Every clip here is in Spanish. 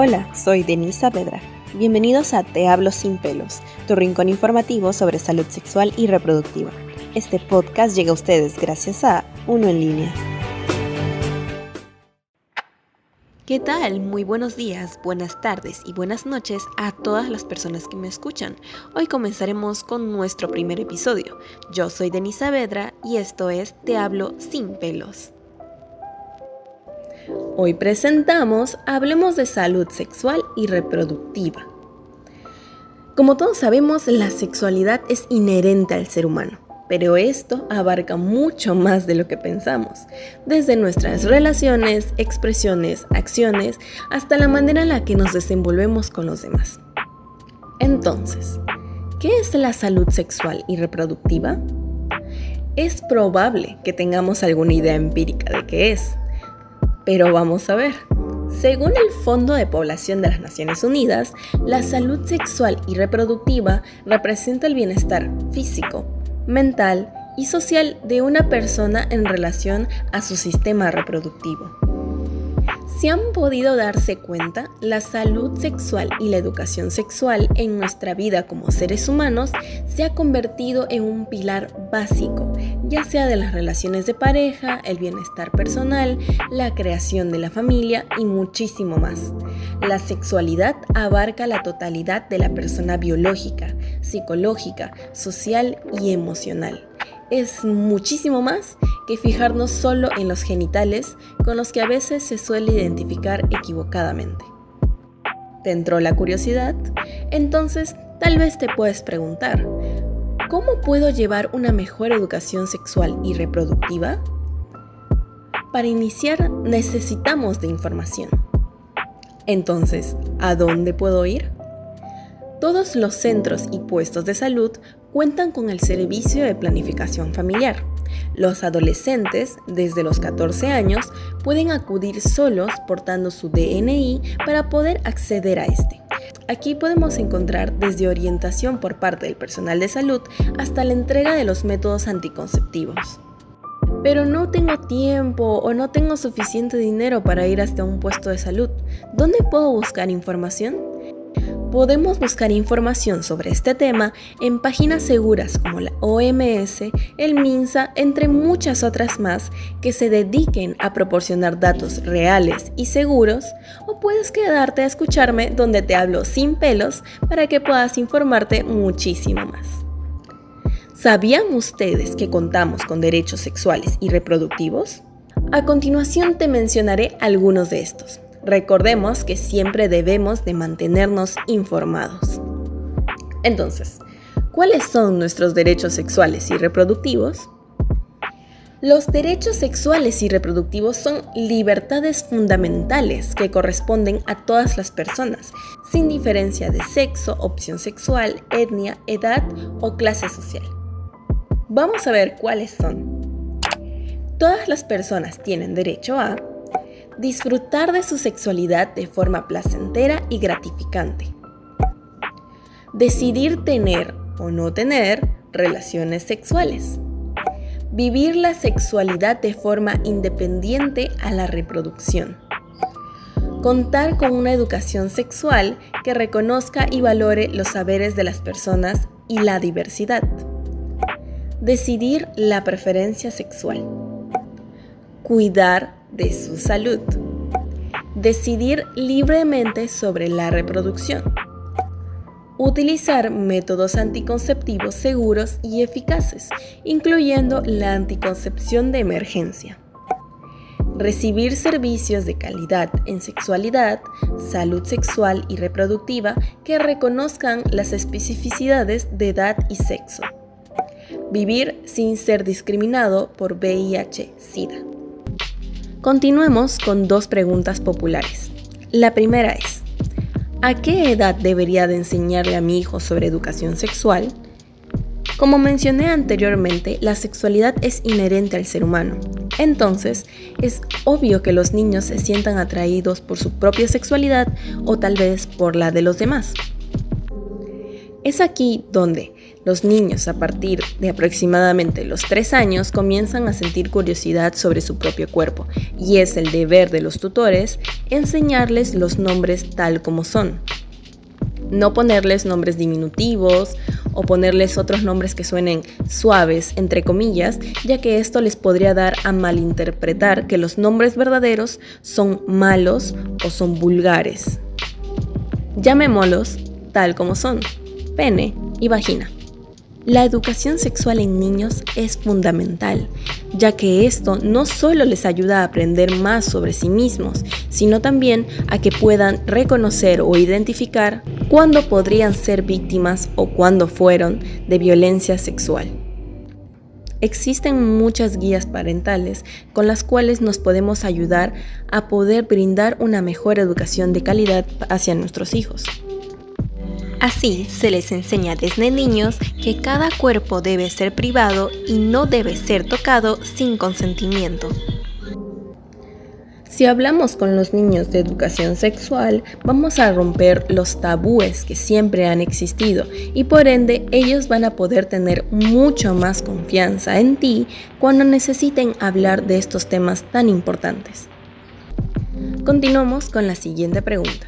Hola, soy Denise Saavedra. Bienvenidos a Te Hablo Sin Pelos, tu rincón informativo sobre salud sexual y reproductiva. Este podcast llega a ustedes gracias a Uno en Línea. ¿Qué tal? Muy buenos días, buenas tardes y buenas noches a todas las personas que me escuchan. Hoy comenzaremos con nuestro primer episodio. Yo soy Denise Saavedra y esto es Te Hablo Sin Pelos. Hoy presentamos Hablemos de salud sexual y reproductiva. Como todos sabemos, la sexualidad es inherente al ser humano, pero esto abarca mucho más de lo que pensamos, desde nuestras relaciones, expresiones, acciones, hasta la manera en la que nos desenvolvemos con los demás. Entonces, ¿qué es la salud sexual y reproductiva? Es probable que tengamos alguna idea empírica de qué es, pero vamos a ver. Según el Fondo de Población de las Naciones Unidas, la salud sexual y reproductiva representa el bienestar físico, mental y social de una persona en relación a su sistema reproductivo. Si han podido darse cuenta, la salud sexual y la educación sexual en nuestra vida como seres humanos se ha convertido en un pilar básico, ya sea de las relaciones de pareja, el bienestar personal, la creación de la familia y muchísimo más. La sexualidad abarca la totalidad de la persona biológica, psicológica, social y emocional es muchísimo más que fijarnos solo en los genitales con los que a veces se suele identificar equivocadamente. ¿Te entró la curiosidad? Entonces, tal vez te puedes preguntar, ¿cómo puedo llevar una mejor educación sexual y reproductiva? Para iniciar necesitamos de información. Entonces, ¿a dónde puedo ir? Todos los centros y puestos de salud cuentan con el servicio de planificación familiar. Los adolescentes, desde los 14 años, pueden acudir solos portando su DNI para poder acceder a este. Aquí podemos encontrar desde orientación por parte del personal de salud hasta la entrega de los métodos anticonceptivos. Pero no tengo tiempo o no tengo suficiente dinero para ir hasta un puesto de salud. ¿Dónde puedo buscar información? Podemos buscar información sobre este tema en páginas seguras como la OMS, el MINSA, entre muchas otras más que se dediquen a proporcionar datos reales y seguros, o puedes quedarte a escucharme donde te hablo sin pelos para que puedas informarte muchísimo más. ¿Sabían ustedes que contamos con derechos sexuales y reproductivos? A continuación te mencionaré algunos de estos. Recordemos que siempre debemos de mantenernos informados. Entonces, ¿cuáles son nuestros derechos sexuales y reproductivos? Los derechos sexuales y reproductivos son libertades fundamentales que corresponden a todas las personas, sin diferencia de sexo, opción sexual, etnia, edad o clase social. Vamos a ver cuáles son. Todas las personas tienen derecho a disfrutar de su sexualidad de forma placentera y gratificante. Decidir tener o no tener relaciones sexuales. Vivir la sexualidad de forma independiente a la reproducción. Contar con una educación sexual que reconozca y valore los saberes de las personas y la diversidad. Decidir la preferencia sexual. Cuidar de su salud. Decidir libremente sobre la reproducción. Utilizar métodos anticonceptivos seguros y eficaces, incluyendo la anticoncepción de emergencia. Recibir servicios de calidad en sexualidad, salud sexual y reproductiva que reconozcan las especificidades de edad y sexo. Vivir sin ser discriminado por VIH-Sida. Continuemos con dos preguntas populares. La primera es, ¿a qué edad debería de enseñarle a mi hijo sobre educación sexual? Como mencioné anteriormente, la sexualidad es inherente al ser humano. Entonces, es obvio que los niños se sientan atraídos por su propia sexualidad o tal vez por la de los demás. Es aquí donde Los niños a partir de aproximadamente los 3 años comienzan a sentir curiosidad sobre su propio cuerpo y es el deber de los tutores enseñarles los nombres tal como son. No ponerles nombres diminutivos o ponerles otros nombres que suenen suaves, entre comillas, ya que esto les podría dar a malinterpretar que los nombres verdaderos son malos o son vulgares. Llamémoslos tal como son, pene y vagina. La educación sexual en niños es fundamental, ya que esto no solo les ayuda a aprender más sobre sí mismos, sino también a que puedan reconocer o identificar cuándo podrían ser víctimas o cuándo fueron de violencia sexual. Existen muchas guías parentales con las cuales nos podemos ayudar a poder brindar una mejor educación de calidad hacia nuestros hijos. Así se les enseña desde niños que cada cuerpo debe ser privado y no debe ser tocado sin consentimiento. Si hablamos con los niños de educación sexual, vamos a romper los tabúes que siempre han existido y por ende ellos van a poder tener mucho más confianza en ti cuando necesiten hablar de estos temas tan importantes. Continuamos con la siguiente pregunta.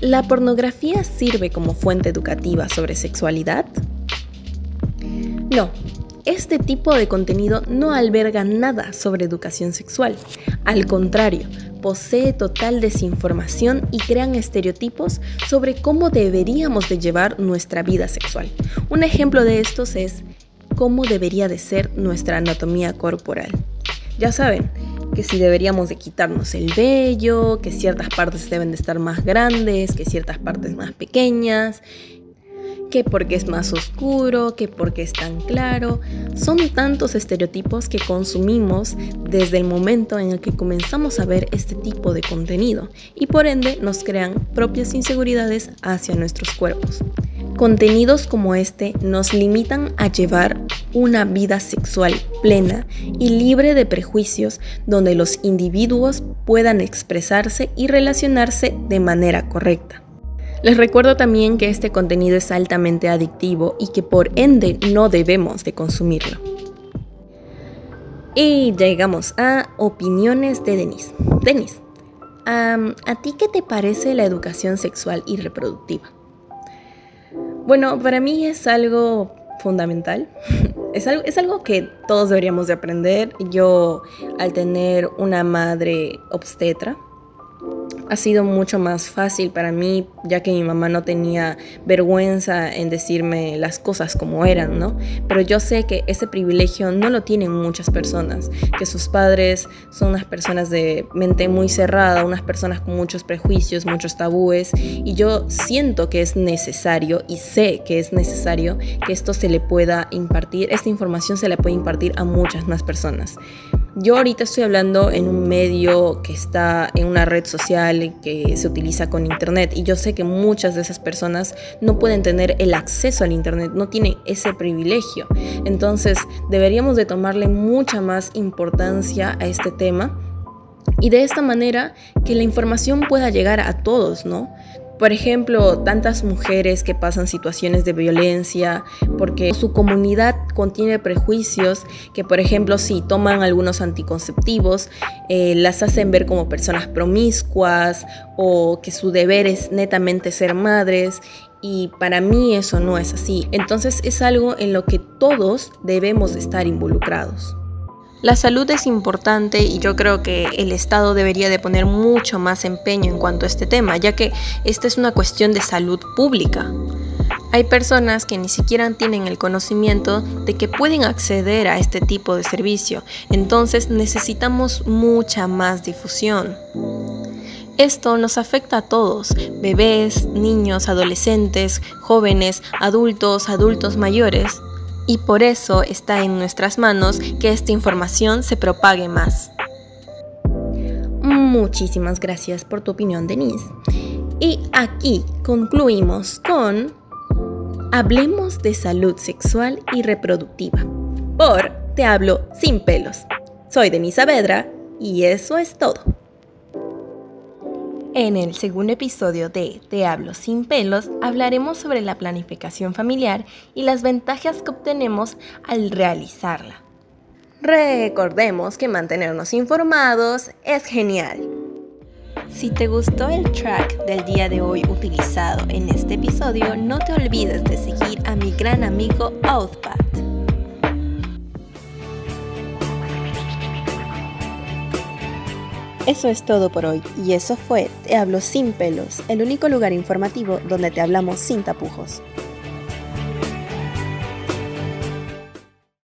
¿La pornografía sirve como fuente educativa sobre sexualidad? No, este tipo de contenido no alberga nada sobre educación sexual. Al contrario, posee total desinformación y crean estereotipos sobre cómo deberíamos de llevar nuestra vida sexual. Un ejemplo de estos es cómo debería de ser nuestra anatomía corporal. Ya saben, que si deberíamos de quitarnos el vello, que ciertas partes deben de estar más grandes, que ciertas partes más pequeñas, que porque es más oscuro, que porque es tan claro. Son tantos estereotipos que consumimos desde el momento en el que comenzamos a ver este tipo de contenido y por ende nos crean propias inseguridades hacia nuestros cuerpos. Contenidos como este nos limitan a llevar una vida sexual plena y libre de prejuicios donde los individuos puedan expresarse y relacionarse de manera correcta. Les recuerdo también que este contenido es altamente adictivo y que por ende no debemos de consumirlo. Y llegamos a opiniones de Denise. Denise, ¿a ti qué te parece la educación sexual y reproductiva? Bueno, para mí es algo fundamental. Es algo, es algo que todos deberíamos de aprender. Yo, al tener una madre obstetra, ha sido mucho más fácil para mí, ya que mi mamá no tenía vergüenza en decirme las cosas como eran, ¿no? Pero yo sé que ese privilegio no lo tienen muchas personas, que sus padres son unas personas de mente muy cerrada, unas personas con muchos prejuicios, muchos tabúes, y yo siento que es necesario y sé que es necesario que esto se le pueda impartir, esta información se le puede impartir a muchas más personas. Yo ahorita estoy hablando en un medio que está en una red social que se utiliza con internet y yo sé que muchas de esas personas no pueden tener el acceso al internet, no tienen ese privilegio. Entonces deberíamos de tomarle mucha más importancia a este tema y de esta manera que la información pueda llegar a todos, ¿no? Por ejemplo, tantas mujeres que pasan situaciones de violencia porque su comunidad contiene prejuicios que, por ejemplo, si toman algunos anticonceptivos, eh, las hacen ver como personas promiscuas o que su deber es netamente ser madres y para mí eso no es así. Entonces es algo en lo que todos debemos estar involucrados. La salud es importante y yo creo que el Estado debería de poner mucho más empeño en cuanto a este tema, ya que esta es una cuestión de salud pública. Hay personas que ni siquiera tienen el conocimiento de que pueden acceder a este tipo de servicio, entonces necesitamos mucha más difusión. Esto nos afecta a todos, bebés, niños, adolescentes, jóvenes, adultos, adultos mayores y por eso está en nuestras manos que esta información se propague más. Muchísimas gracias por tu opinión, Denise. Y aquí concluimos con Hablemos de salud sexual y reproductiva. Por Te hablo sin pelos. Soy Denise Saavedra y eso es todo. En el segundo episodio de Te hablo sin pelos hablaremos sobre la planificación familiar y las ventajas que obtenemos al realizarla. Recordemos que mantenernos informados es genial. Si te gustó el track del día de hoy utilizado en este episodio, no te olvides de seguir a mi gran amigo Outpath. Eso es todo por hoy y eso fue Te hablo sin pelos, el único lugar informativo donde te hablamos sin tapujos.